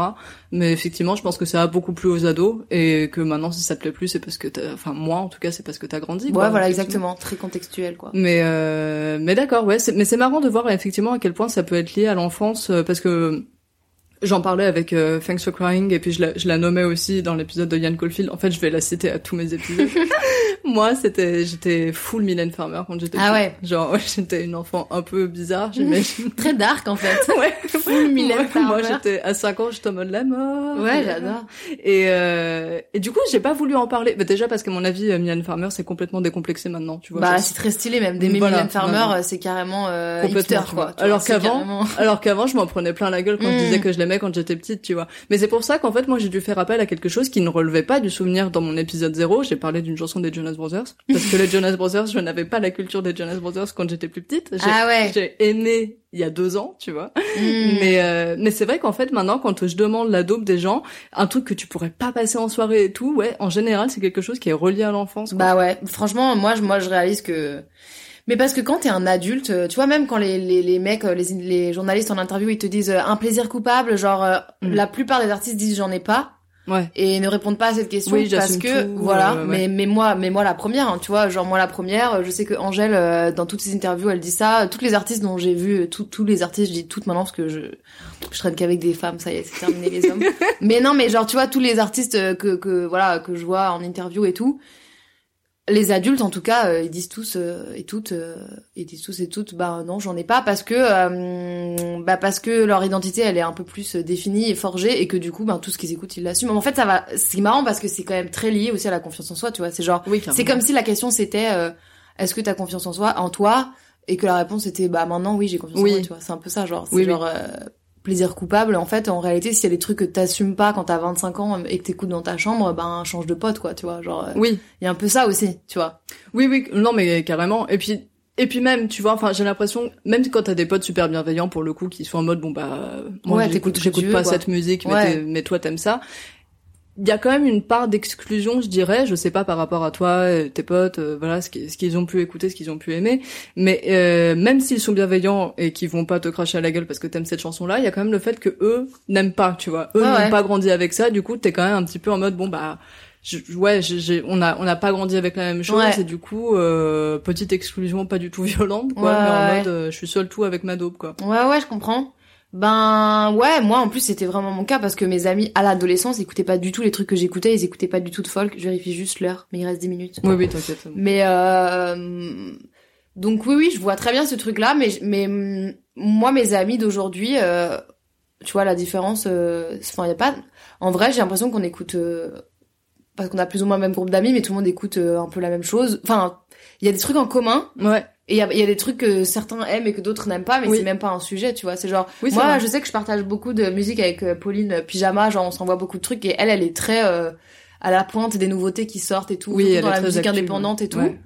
Mais effectivement, je pense que ça a beaucoup plu aux ados et que maintenant, si ça te plaît plus, c'est parce que t'as, enfin, moi, en tout cas, c'est parce que t'as grandi. Ouais, quoi, voilà, exactement. Très contextuel, quoi. Mais euh, mais d'accord, ouais. Mais c'est marrant de voir effectivement à quel point ça peut être lié à l'enfance, euh, parce que j'en parlais avec euh, Thanks for Crying et puis je la, je la nommais aussi dans l'épisode de Ian Caulfield. En fait, je vais la citer à tous mes épisodes. Moi, c'était j'étais full Mylène Farmer quand j'étais Ah ouais. Genre, ouais, j'étais une enfant un peu bizarre, j'imagine. Très dark, en fait. ouais. Full Mylène Moi, moi, Farmer. j'étais à 5 ans, j'étais en mode la mort. Ouais, j'adore. Et, euh, et du coup, j'ai pas voulu en parler. Bah, déjà parce que mon avis, euh, Mylène Farmer, c'est complètement décomplexé maintenant, tu vois. Bah, Je- c'est très stylé, même. D'aimer Voilà, Mylène Farmer, euh, c'est carrément, euh, hipster, quoi. Tu Alors qu'avant- carrément- Alors qu'avant, je m'en prenais plein la gueule quand je Mm. disais que je l'aimais quand j'étais petite, tu vois. Mais c'est pour ça qu'en fait, moi, j'ai dû faire appel à quelque chose qui ne relevait pas du souvenir dans mon épisode 0. J'ai parlé d'une chanson des Jonas Brothers. Parce que les Jonas Brothers, je n'avais pas la culture des Jonas Brothers quand j'étais plus petite. J'ai, Ah ouais. J'ai aimé il y a deux ans, tu vois. Mm. Mais, euh, mais c'est vrai qu'en fait, maintenant, quand je demande la dope des gens, un truc que tu pourrais pas passer en soirée et tout, ouais, en général, c'est quelque chose qui est relié à l'enfance. quoi. Bah ouais, franchement, moi, je, moi, je réalise que. Mais parce que quand t'es un adulte, euh, tu vois, même quand les, les, les mecs, euh, les, les journalistes en interview, ils te disent euh, un plaisir coupable, genre, Mm. la plupart des artistes disent j'en ai pas. Ouais. et ne répondent pas à cette question Oui, parce que tout, voilà euh, ouais. mais mais moi mais moi la première hein, tu vois genre moi la première je sais que Angèle euh, dans toutes ses interviews elle dit ça toutes les artistes dont j'ai vu tous tous les artistes je dis toutes maintenant parce que je je traîne qu'avec des femmes ça y est c'est terminé les hommes mais non mais genre tu vois tous les artistes que que voilà que je vois en interview et tout les adultes en tout cas euh, ils disent tous euh, et toutes euh, ils disent tous et toutes bah non j'en ai pas parce que euh, bah parce que leur identité elle est un peu plus euh, définie et forgée et que du coup ben tout ce qu'ils écoutent ils l'assument. En fait ça va c'est marrant parce que c'est quand même très lié aussi à la confiance en soi tu vois. C'est genre Oui, c'est comme si la question c'était euh, est-ce que t'as confiance en soi en toi et que la réponse était bah maintenant oui j'ai confiance Oui. en moi tu vois. C'est un peu ça genre c'est Oui, genre plaisir coupable en fait en réalité s'il y a des trucs que t'assumes pas quand t'as 25 ans et que t'écoutes dans ta chambre ben change de pote quoi tu vois genre euh, Oui. il y a un peu ça aussi tu vois Oui, oui, non, mais carrément. Et puis, et puis même, tu vois, enfin, j'ai l'impression, même quand t'as des potes super bienveillants pour le coup, qui sont en mode, bon bah, moi, Ouais, j'écoute, pas quoi. cette musique, mais, Ouais. mais toi t'aimes ça. Il y a quand même une part d'exclusion, je dirais. Je sais pas par rapport à toi, euh, tes potes, euh, voilà, ce qui- ce qu'ils ont pu écouter, ce qu'ils ont pu aimer. Mais euh, même s'ils sont bienveillants et qu'ils vont pas te cracher à la gueule parce que t'aimes cette chanson-là, il y a quand même le fait que eux n'aiment pas, tu vois. Eux Ouais, n'ont pas grandi avec ça. Du coup, t'es quand même un petit peu en mode, bon bah, je- ouais, j'ai- j'ai- on a on n'a pas grandi avec la même chose Ouais. et du coup euh, petite exclusion pas du tout violente quoi, Ouais, mais en mode euh, je suis seul tout avec ma dope quoi. Ouais, ouais, je comprends. Ben ouais, moi en plus c'était vraiment mon cas parce que mes amis à l'adolescence écoutaient pas du tout les trucs que j'écoutais, ils écoutaient pas du tout de folk. Je vérifie juste l'heure, mais il reste 10 minutes. Oui oui t'inquiète. Mais euh, donc oui oui, je vois très bien ce truc là, mais mais hum, moi mes amis d'aujourd'hui, euh, tu vois la différence. euh, Enfin y a pas. En vrai j'ai l'impression qu'on écoute euh, parce qu'on a plus ou moins le même groupe d'amis, mais tout le monde écoute euh, un peu la même chose. Enfin il y a des trucs en commun. Ouais. Et il y a, il y a des trucs que certains aiment et que d'autres n'aiment pas, mais Oui. c'est même pas un sujet, tu vois. C'est genre, Oui, moi, vrai. je sais que je partage beaucoup de musique avec euh, Pauline euh, Pyjama, genre on s'envoie beaucoup de trucs, et elle, elle est très euh, à la pointe des nouveautés qui sortent et tout, Oui, elle dans est la musique indépendante et tout. ouais.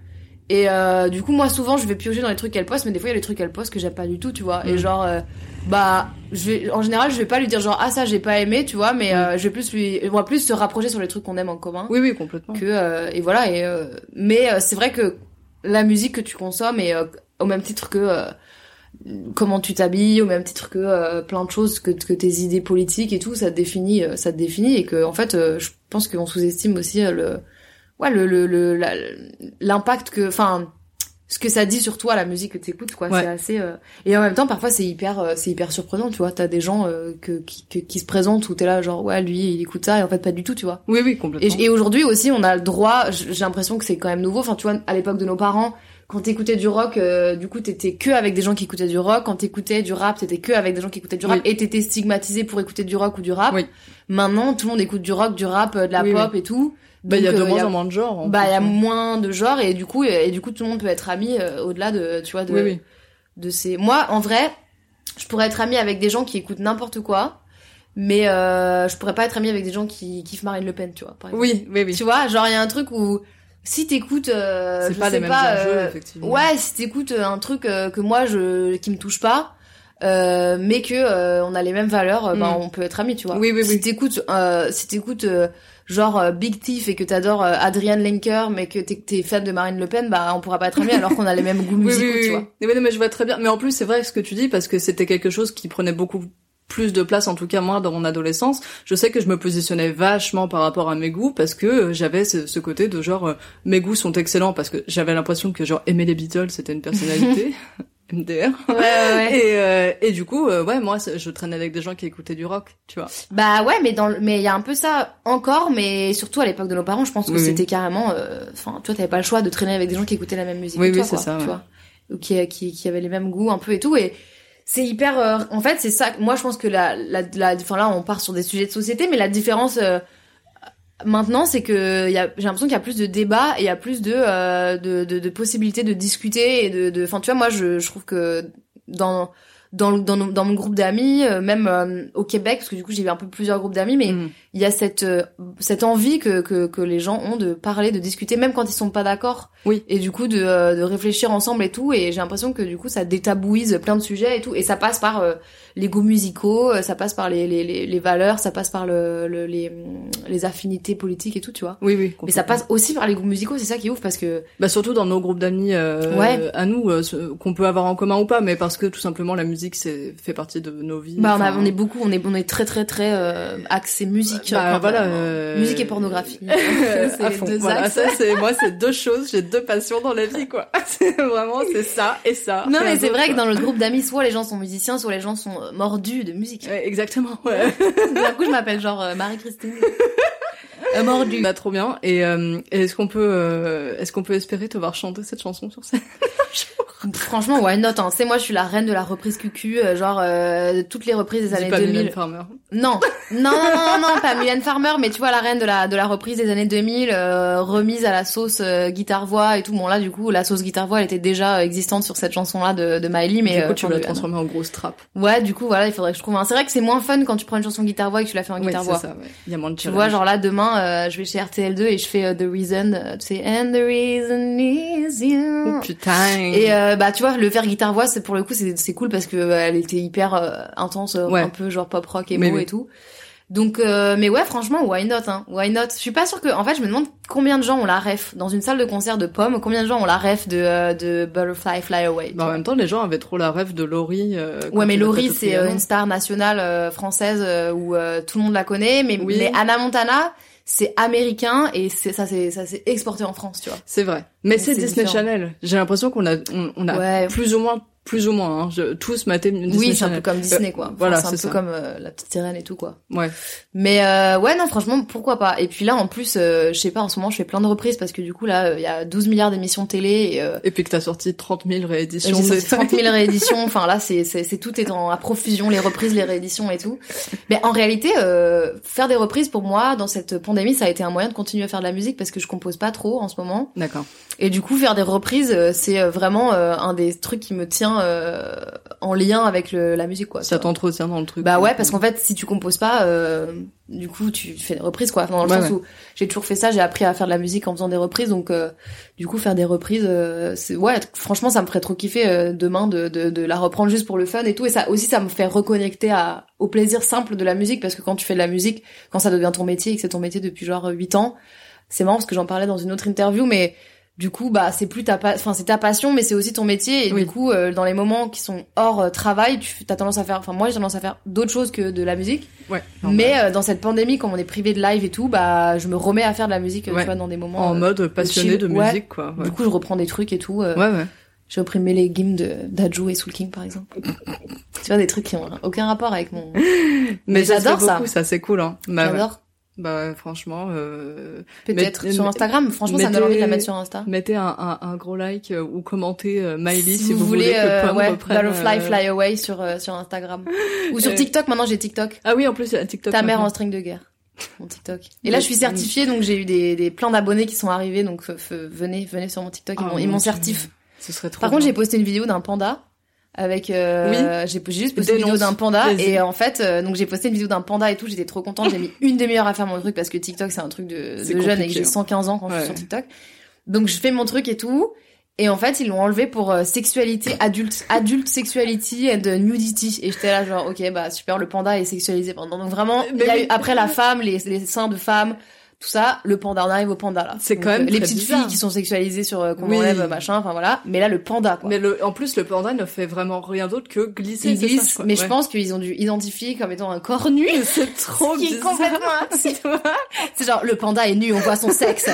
Et euh, du coup, moi, souvent, je vais piocher dans les trucs qu'elle poste, mais des fois, il y a des trucs qu'elle poste que j'aime pas du tout, tu vois. Et Mm. genre, euh, bah, je vais, en général, je vais pas lui dire genre, ah, ça, j'ai pas aimé, tu vois, mais euh, je vais plus lui, on va plus se rapprocher sur les trucs qu'on aime en commun. Oui, oui, complètement. Que, et voilà, et, mais c'est vrai que la musique que tu consommes, et euh, au même titre que euh, comment tu t'habilles, au même titre que euh, plein de choses, que, que tes idées politiques et tout, ça te définit, euh, ça te définit, et que, en fait, je pense qu'on sous-estime aussi le, ouais, le, le, le- l'impact que, enfin, ce que ça dit sur toi, la musique que t'écoutes, quoi. Ouais. C'est assez, euh, et en même temps, parfois, c'est hyper, euh, c'est hyper surprenant, tu vois. T'as des gens euh, que, qui, que- qui se présentent où t'es là, genre, ouais, lui, il écoute ça, et en fait, pas du tout, tu vois. Oui, oui, complètement. et aujourd'hui aussi, on a le droit. J'ai l'impression que c'est quand même nouveau. Enfin, tu vois, à l'époque de nos parents, quand t'écoutais du rock, euh, du coup, t'étais que avec des gens qui écoutaient du rock. Quand t'écoutais du rap, t'étais que avec des gens qui écoutaient du rap. Oui. Et t'étais stigmatisé pour écouter du rock ou du rap. Oui. Maintenant, tout le monde écoute du rock, du rap, euh, de la Oui, pop et tout. Bah, il y a de euh, moins en moins de genres. en Bah, il y a moins de genres et du coup, et, du coup, tout le monde peut être ami euh, au-delà de, tu vois, de, Oui, oui. de ces. Moi, en vrai, je pourrais être ami avec des gens qui écoutent n'importe quoi, mais euh, je pourrais pas être ami avec des gens qui kiffent Marine Le Pen, tu vois. Par exemple. Oui, oui, oui. Tu vois, genre il y a un truc où si t'écoutes, euh, C'est je pas sais les mêmes pas, enjeux, euh, effectivement. ouais, si t'écoutes euh, un truc euh, que moi je qui me touche pas, euh, mais que euh, on a les mêmes valeurs, bah, Mm. on peut être amis, tu vois. Oui, oui, Si oui. t'écoutes, euh, si t'écoutes euh, genre euh, Big Thief et que t'adores euh, Adrienne Lenker, mais que t'es t'es fan de Marine Le Pen, bah on pourra pas être amis alors qu'on a les mêmes goûts musicaux, oui, oui, tu vois. Oui, non, mais je vois très bien. Mais en plus, c'est vrai ce que tu dis parce que c'était quelque chose qui prenait beaucoup plus de place, en tout cas moi, dans mon adolescence. Je sais que je me positionnais vachement par rapport à mes goûts parce que euh, j'avais ce, ce côté de genre euh, mes goûts sont excellents parce que j'avais l'impression que genre aimer les Beatles c'était une personnalité. MDR. Ouais, ouais, ouais. Et, euh, et du coup, euh, ouais, moi, je traînais avec des gens qui écoutaient du rock, tu vois. Bah ouais, mais dans le- mais il y a un peu ça encore, mais surtout à l'époque de nos parents, je pense que Oui, oui. c'était carrément, euh, enfin, tu vois, t'avais pas le choix de traîner avec des gens qui écoutaient la même musique Oui, que oui, toi, c'est quoi, ça, tu ouais. vois, ou qui, qui qui avaient les mêmes goûts un peu et tout, et c'est hyper, en fait, c'est ça. Moi, je pense que la, la, la, enfin là, on part sur des sujets de société, mais la différence euh, maintenant, c'est que j'ai l'impression qu'il y a plus de débats et il y a plus de, euh, de, de possibilités de discuter et de, de, enfin, tu vois, moi, je, je trouve que dans dans, le- dans, dans mon groupe d'amis, euh, même euh, au Québec, parce que du coup j'ai eu un peu plusieurs groupes d'amis, mais Mhm. il y a cette euh, cette envie que, que que les gens ont de parler, de discuter, même quand ils sont pas d'accord. Oui. Et du coup de euh, de réfléchir ensemble et tout. Et j'ai l'impression que du coup ça détabouise plein de sujets et tout. Et ça passe par euh, les goûts musicaux, ça passe par les les les, les valeurs, ça passe par le, le les les affinités politiques et tout, tu vois. Oui, oui. Mais ça passe aussi par les goûts musicaux, c'est ça qui est ouf parce que Bah surtout dans nos groupes d'amis euh, Ouais. à nous qu'on peut avoir en commun ou pas mais parce que tout simplement la musique c'est fait partie de nos vies. bah on, a, Enfin, on est beaucoup, on est on est très très très euh, axé musique. Bah, voilà, euh, musique et pornographie. c'est fond. deux Voilà, axes. ça c'est moi c'est deux choses, j'ai deux passions dans la vie quoi. C'est vraiment c'est ça et ça. Non, mais c'est vrai que dans le groupe d'amis, soit les gens sont musiciens, soit les gens sont euh, mordus de musique. Ouais, exactement. Ouais. D'un coup, je m'appelle genre euh, Marie-Christine. Euh, mordue. bah trop bien. Et euh, est-ce qu'on peut euh, est-ce qu'on peut espérer te voir chanter cette chanson sur scène Franchement, why not hein. C'est moi, je suis la reine de la reprise QQ, euh, genre euh, toutes les reprises des années pas 2000. Mylène Farmer. Non, non, non, non, non, pas Mylène Farmer, mais tu vois la reine de la de la reprise des années 2000, euh, remise à la sauce euh, guitare voix et tout. Bon là, du coup, la sauce guitare voix, elle était déjà existante sur cette chanson-là de, de Miley, mais du coup tu de- transformer en grosse trappe. Ouais, du coup, voilà, il faudrait que je trouve. un- C'est vrai que c'est moins fun quand tu prends une chanson guitare voix et que tu la fais en Ouais, guitare c'est voix. ça. Ouais. Il y a moins de Tu vois, genre là, demain, euh, je vais chez RTL2 et je fais euh, The Reason, euh, tu sais, And the reason is you. Oh, putain. Et bah tu vois, le faire guitare voix, c'est pour le coup, c'est c'est cool parce que elle était hyper intense, Ouais. un peu genre pop rock et Mais et tout. Donc, euh, mais ouais, franchement, why not, hein, why not? Je suis pas sûre que, en fait, je me demande combien de gens ont la ref dans une salle de concert de pommes, combien de gens ont la ref de euh, de Butterfly Fly Away. Bah, en même temps, les gens avaient trop la rêve de Laurie. euh, Ouais, mais Laurie, c'est une star nationale française où tout le monde la connaît, mais, Oui. mais Anna Montana, c'est américain et c'est ça, c'est ça, s'est exporté en France, tu vois. C'est vrai. Mais c'est c'est Disney différent. Channel. J'ai l'impression qu'on a, on, on a Ouais. plus ou moins, plus ou moins, hein, je, tous maté Disney oui, c'est un peu comme Disney, quoi. Enfin, voilà, c'est un c'est peu ça. comme euh, la petite sirène et tout, quoi. Ouais. Mais euh, ouais, non, franchement, pourquoi pas. Et puis là, en plus, euh, je sais pas, en ce moment, je fais plein de reprises parce que du coup, là, il y a 12 milliards d'émissions télé et euh, Et puis que t'as sorti 30 000 rééditions. sorti c'est- 30 000 rééditions. Enfin là, c'est c'est c'est tout est en à profusion, les reprises, les rééditions et tout. Mais en réalité, euh, faire des reprises pour moi dans cette pandémie, ça a été un moyen de continuer à faire de la musique parce que je compose pas trop en ce moment. D'accord. Et du coup, faire des reprises, euh, c'est euh, vraiment euh, un des trucs qui me tient euh, en lien avec le, la musique, quoi. Ça t'entretient dans le truc. Bah ouais, parce qu'en fait, si tu composes pas, euh, du coup, tu fais des reprises, quoi. Dans le Ouais, sens ouais. où j'ai toujours fait ça, j'ai appris à faire de la musique en faisant des reprises, donc euh, du coup, faire des reprises, c'est ouais, franchement, ça me ferait trop kiffer demain de, de, de la reprendre juste pour le fun et tout. Et ça aussi, ça me fait reconnecter à, au plaisir simple de la musique, parce que quand tu fais de la musique, quand ça devient ton métier et que c'est ton métier depuis genre 8 ans, c'est marrant parce que j'en parlais dans une autre interview, mais du coup, bah, c'est plus ta, enfin, c'est ta passion, mais c'est aussi ton métier. Et Oui. du coup, euh, dans les moments qui sont hors euh, travail, tu as tendance à faire, enfin, moi, j'ai tendance à faire d'autres choses que de la musique. Ouais. Mais euh, dans cette pandémie, comme on est privé de live et tout, bah, je me remets à faire de la musique, euh, Ouais. tu vois, dans des moments. en euh, mode passionné de Ouais. musique, quoi. Ouais. Du coup, je reprends des trucs et tout. ouais, ouais. J'ai repris les games de d'Adjo et Soul King, par exemple. tu vois, des trucs qui ont aucun rapport avec mon. Mais, ça j'adore ça. beaucoup, ça, c'est cool, hein. Bah. J'adore. Bah, franchement, euh, Peut-être sur Instagram. Franchement, ça me donne envie de la mettre sur Insta. mettez un, un, un gros like euh, ou commentez euh, Miley si, vous, voulez, que euh, Pomme ouais, reprenne, Butterfly euh, Fly Away sur euh, sur Instagram ou sur TikTok. Maintenant, j'ai TikTok. Ah oui, en plus, il y a TikTok. Ta mère en string de guerre. Mon TikTok. Et là, je suis certifiée, donc j'ai eu des, des plein d'abonnés qui sont arrivés. Donc venez, venez sur mon TikTok. Ils Ah, m'ont- ils mon m'ont certif. Ce serait trop Par contre, j'ai posté une vidéo d'un panda avec. Euh, j'ai j'ai juste posté une Dénonce. vidéo d'un panda et en fait, euh, donc j'ai posté une vidéo d'un panda et tout. J'étais trop contente. J'ai mis une demi-heure à faire mon truc parce que TikTok c'est un truc de, de jeune et que j'ai hein. 115 ans quand je suis sur TikTok. Donc je fais mon truc et tout. Et en fait, ils l'ont enlevé pour euh, sexualité adulte, adulte sexuality and nudity. Et j'étais là genre, ok, bah super, le panda est sexualisé pendant. Donc vraiment, a Mais eu après la femme, les, les seins de femme, tout ça, le panda, on arrive au panda là. C'est quand même les petites bizarre. filles qui sont sexualisées sur euh, qu'on Oui. enlève machin, enfin voilà. Mais là, le panda quoi. Mais le, en plus, le panda ne fait vraiment rien d'autre que glisser. Glissent, crois. mais je pense qu'ils ont dû identifier comme étant un corps nu. c'est trop Ce qui est bizarre. complètement C'est genre, le panda est nu, on voit son sexe.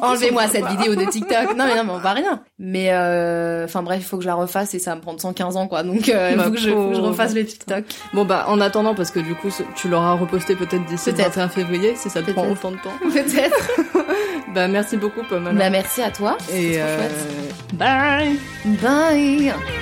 Enlevez-moi cette vidéo de TikTok. Non, mais non, mais on voit rien. Mais, euh, enfin bref, il faut que je la refasse et ça va me prendre 115 ans, quoi. Donc, euh, il faut, que je, faut que je pauvre. refasse les TikTok. Bon bah en attendant parce que du coup tu l'auras reposté peut-être d'ici le Peut-être. 21 février si ça te prend autant de temps. Peut-être. Bah merci beaucoup alors. bah, merci à toi. Et C'est trop euh, chouette. bye. Bye.